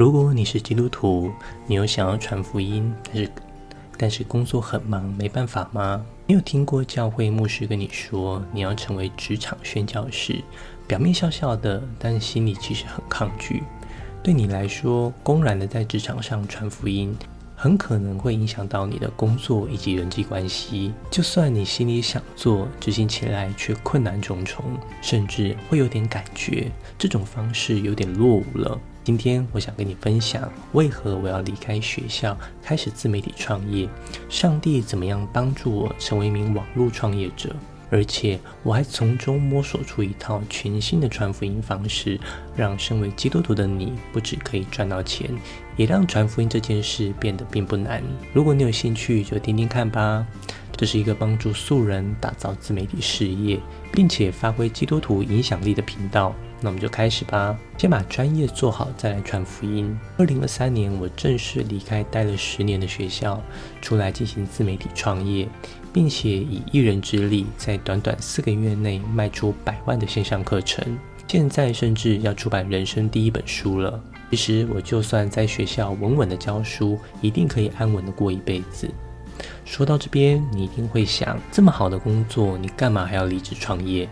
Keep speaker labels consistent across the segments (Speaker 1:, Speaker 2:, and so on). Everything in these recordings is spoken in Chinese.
Speaker 1: 如果你是基督徒，你有想要传福音，但是但是工作很忙，没办法吗？你有听过教会牧师跟你说，你要成为职场宣教士，表面笑笑的，但心里其实很抗拒。对你来说，公然的在职场上传福音。很可能会影响到你的工作以及人际关系。就算你心里想做，执行起来却困难重重，甚至会有点感觉这种方式有点落伍了。今天我想跟你分享，为何我要离开学校，开始自媒体创业？上帝怎么样帮助我成为一名网络创业者？而且我还从中摸索出一套全新的传福音方式，让身为基督徒的你不只可以赚到钱，也让传福音这件事变得并不难。如果你有兴趣，就听听看吧。这是一个帮助素人打造自媒体事业，并且发挥基督徒影响力的频道。那我们就开始吧。先把专业做好，再来传福音。二零二三年，我正式离开待了十年的学校，出来进行自媒体创业，并且以一人之力，在短短四个月内卖出百万的线上课程。现在甚至要出版人生第一本书了。其实我就算在学校稳稳的教书，一定可以安稳的过一辈子。说到这边，你一定会想：这么好的工作，你干嘛还要离职创业？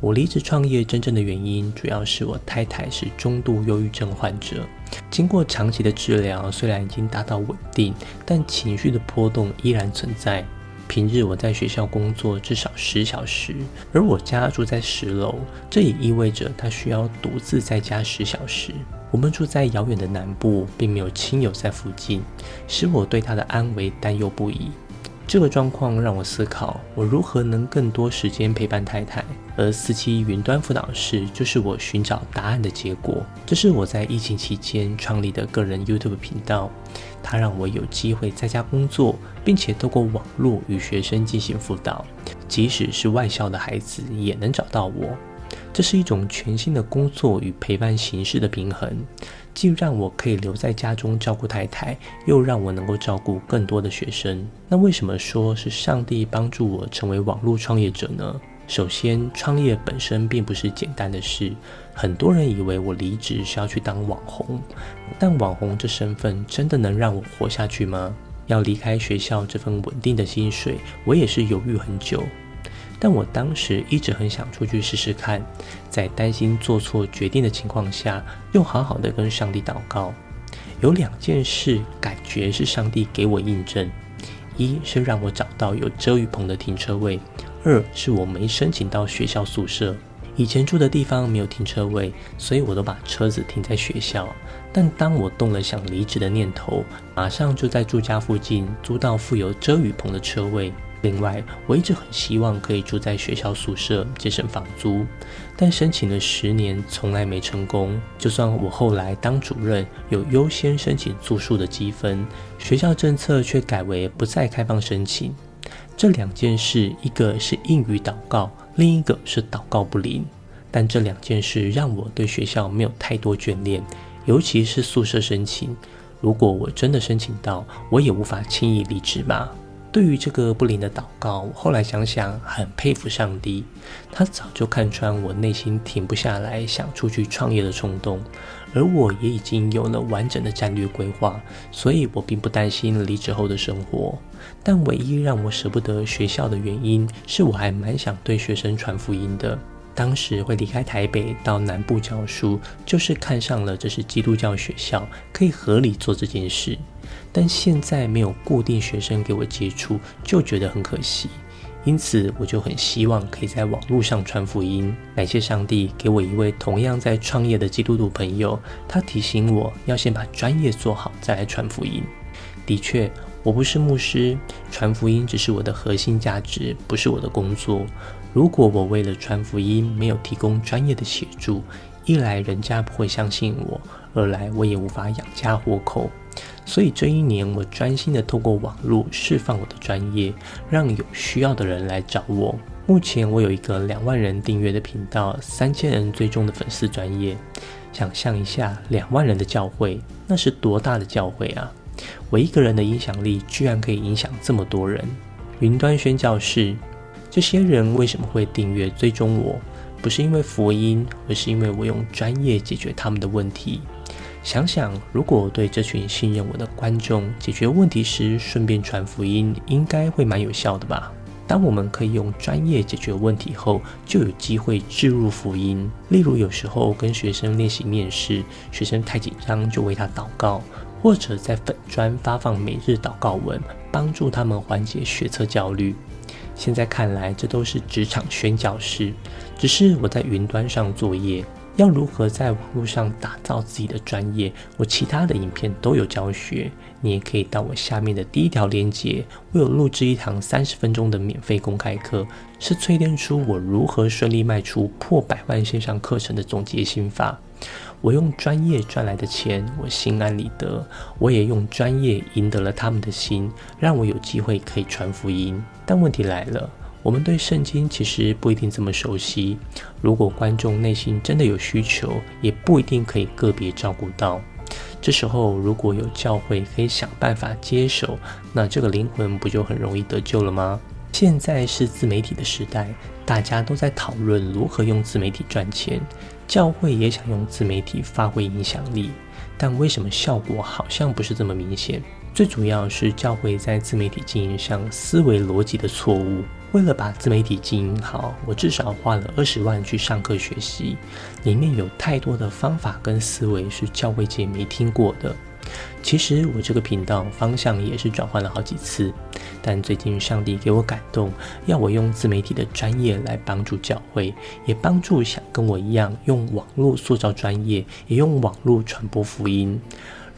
Speaker 1: 我离职创业真正的原因，主要是我太太是中度忧郁症患者，经过长期的治疗，虽然已经达到稳定，但情绪的波动依然存在。平日我在学校工作至少十小时，而我家住在十楼，这也意味着他需要独自在家十小时。我们住在遥远的南部，并没有亲友在附近，使我对他的安危担忧不已。这个状况让我思考，我如何能更多时间陪伴太太。而四期云端辅导室就是我寻找答案的结果。这是我在疫情期间创立的个人 YouTube 频道，它让我有机会在家工作，并且透过网络与学生进行辅导，即使是外校的孩子也能找到我。这是一种全新的工作与陪伴形式的平衡。既让我可以留在家中照顾太太，又让我能够照顾更多的学生。那为什么说是上帝帮助我成为网络创业者呢？首先，创业本身并不是简单的事。很多人以为我离职是要去当网红，但网红这身份真的能让我活下去吗？要离开学校这份稳定的薪水，我也是犹豫很久。但我当时一直很想出去试试看，在担心做错决定的情况下，又好好的跟上帝祷告。有两件事感觉是上帝给我印证：一是让我找到有遮雨棚的停车位；二是我没申请到学校宿舍。以前住的地方没有停车位，所以我都把车子停在学校。但当我动了想离职的念头，马上就在住家附近租到附有遮雨棚的车位。另外，我一直很希望可以住在学校宿舍，节省房租，但申请了十年，从来没成功。就算我后来当主任，有优先申请住宿的积分，学校政策却改为不再开放申请。这两件事，一个是应语祷告，另一个是祷告不灵。但这两件事让我对学校没有太多眷恋，尤其是宿舍申请。如果我真的申请到，我也无法轻易离职吧。对于这个不灵的祷告，我后来想想很佩服上帝，他早就看穿我内心停不下来想出去创业的冲动，而我也已经有了完整的战略规划，所以我并不担心离职后的生活。但唯一让我舍不得学校的原因，是我还蛮想对学生传福音的。当时会离开台北到南部教书，就是看上了这是基督教学校，可以合理做这件事。但现在没有固定学生给我接触，就觉得很可惜。因此，我就很希望可以在网络上传福音。感谢上帝给我一位同样在创业的基督徒朋友，他提醒我要先把专业做好，再来传福音。的确，我不是牧师，传福音只是我的核心价值，不是我的工作。如果我为了传福音没有提供专业的协助，一来人家不会相信我，二来我也无法养家活口。所以这一年我专心的透过网络释放我的专业，让有需要的人来找我。目前我有一个两万人订阅的频道，三千人追踪的粉丝专业。想象一下，两万人的教会，那是多大的教会啊！我一个人的影响力居然可以影响这么多人。云端宣教士。这些人为什么会订阅追踪我？不是因为福音，而是因为我用专业解决他们的问题。想想，如果对这群信任我的观众解决问题时顺便传福音，应该会蛮有效的吧？当我们可以用专业解决问题后，就有机会置入福音。例如，有时候跟学生练习面试，学生太紧张，就为他祷告，或者在粉专发放每日祷告文，帮助他们缓解学测焦虑。现在看来，这都是职场宣教师，只是我在云端上作业。要如何在网络上打造自己的专业？我其他的影片都有教学，你也可以到我下面的第一条链接，我有录制一堂三十分钟的免费公开课，是淬炼出我如何顺利卖出破百万线上课程的总结心法。我用专业赚来的钱，我心安理得；我也用专业赢得了他们的心，让我有机会可以传福音。但问题来了。我们对圣经其实不一定这么熟悉。如果观众内心真的有需求，也不一定可以个别照顾到。这时候，如果有教会可以想办法接手，那这个灵魂不就很容易得救了吗？现在是自媒体的时代，大家都在讨论如何用自媒体赚钱，教会也想用自媒体发挥影响力，但为什么效果好像不是这么明显？最主要是教会在自媒体经营上思维逻辑的错误。为了把自媒体经营好，我至少花了二十万去上课学习，里面有太多的方法跟思维是教会界没听过的。其实我这个频道方向也是转换了好几次，但最近上帝给我感动，要我用自媒体的专业来帮助教会，也帮助想跟我一样用网络塑造专业，也用网络传播福音。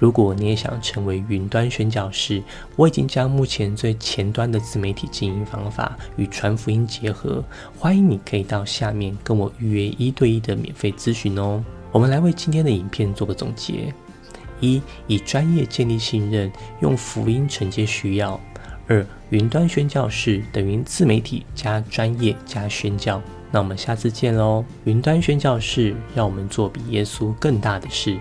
Speaker 1: 如果你也想成为云端宣教师，我已经将目前最前端的自媒体经营方法与传福音结合，欢迎你可以到下面跟我预约一对一的免费咨询哦。我们来为今天的影片做个总结：一、以专业建立信任，用福音承接需要；二、云端宣教士等于自媒体加专业加宣教。那我们下次见喽！云端宣教士让我们做比耶稣更大的事。